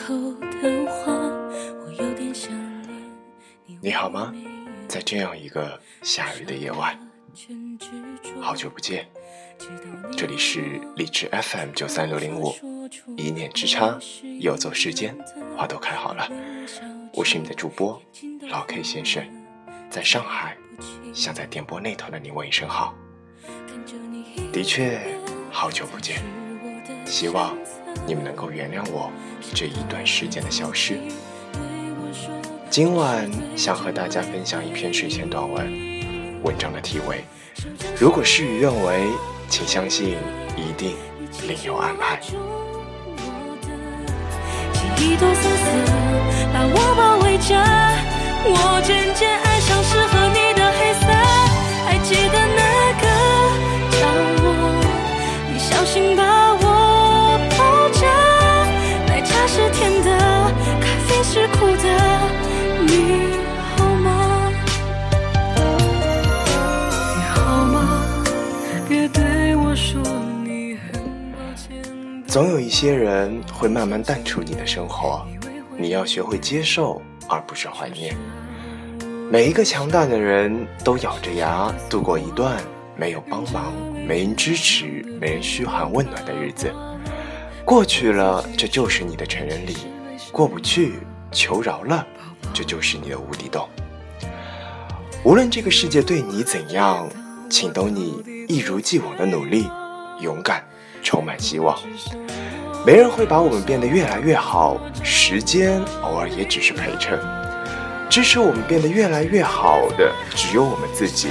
说不出口的话，我有点想念你好吗？在这样一个下雨的夜晚，好久不见。这里是荔枝 FM 九三六零五，一念之差，游走世间，花都开好了。我是你的主播老 K 先生，在上海，想在电波那头的你问一声好。的确，好久不见，希望。你们能够原谅我这一段时间的消失。今晚想和大家分享一篇睡前短文，文章的题为：如果事与愿违，请相信一定另有安排。我渐渐爱上适合你的黑色，总有一些人会慢慢淡出你的生活，你要学会接受，而不是怀念。每一个强大的人都咬着牙度过一段没有帮忙、没人支持、没人嘘寒问暖的日子。过去了，这就是你的成人礼；过不去，求饶了，这就是你的无底洞。无论这个世界对你怎样，请都你一如既往的努力、勇敢。充满希望，没人会把我们变得越来越好，时间偶尔也只是陪衬。支持我们变得越来越好的，只有我们自己。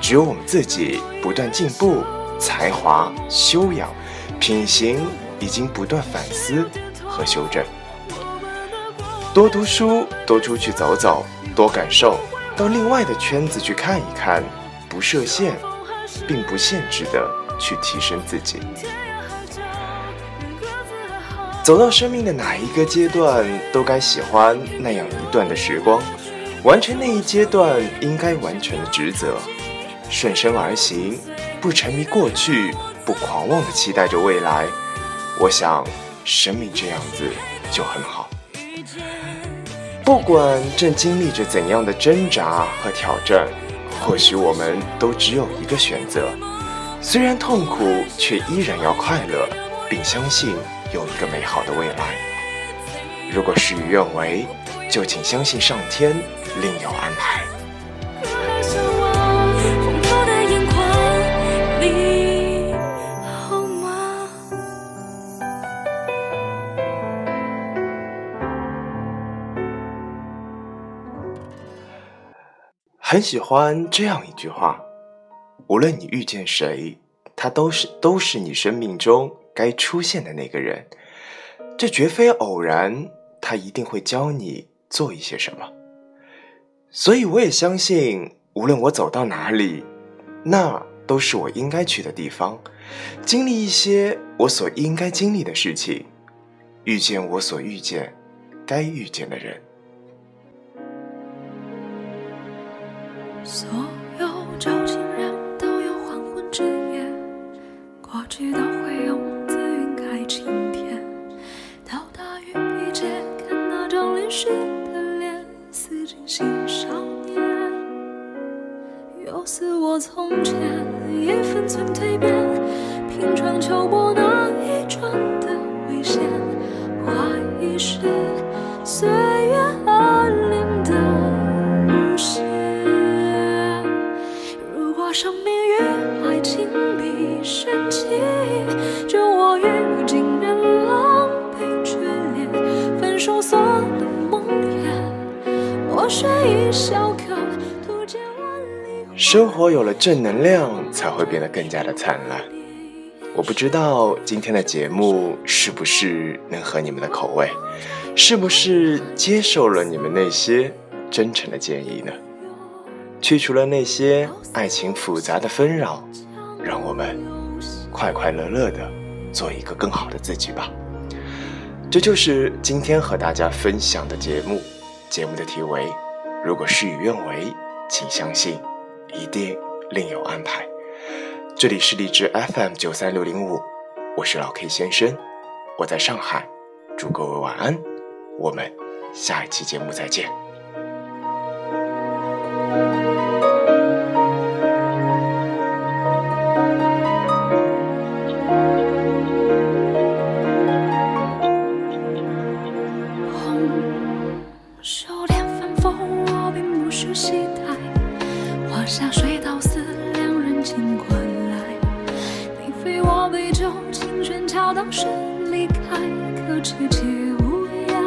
只有我们自己不断进步，才华、修养、品行已经不断反思和修正。多读书，多出去走走，多感受，到另外的圈子去看一看，不设限，并不限制的。去提升自己，走到生命的哪一个阶段，都该喜欢那样一段的时光，完成那一阶段应该完成的职责，顺身而行，不沉迷过去，不狂妄的期待着未来。我想，生命这样子就很好。不管正经历着怎样的挣扎和挑战，或许我们都只有一个选择。虽然痛苦，却依然要快乐，并相信有一个美好的未来。如果事与愿违，就请相信上天另有安排。很喜欢这样一句话。无论你遇见谁，他都是都是你生命中该出现的那个人，这绝非偶然，他一定会教你做一些什么。所以我也相信，无论我走到哪里，那都是我应该去的地方，经历一些我所应该经历的事情，遇见我所遇见该遇见的人。所有交集。从前一分寸蜕变，平常秋波生活有了正能量，才会变得更加的灿烂。我不知道今天的节目是不是能合你们的口味，是不是接受了你们那些真诚的建议呢？去除了那些爱情复杂的纷扰，让我们快快乐乐的做一个更好的自己吧。这就是今天和大家分享的节目。节目的题为：如果事与愿违，请相信，一定另有安排。这里是荔枝 FM 九三六零五，我是老 K 先生，我在上海，祝各位晚安，我们下一期节目再见。尽过来你非我杯中琴弦敲打声离开可知己无言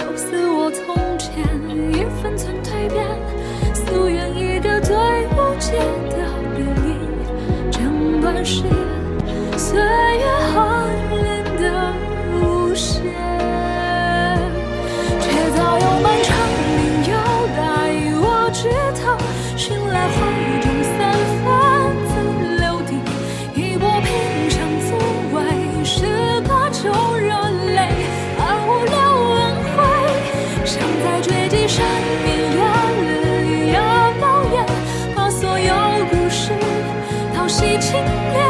又似我从前一分寸蜕变夙愿一个最无解的背影整段是岁月寒烈的无邪却早有漫长命又带我枝头醒来花中。心连。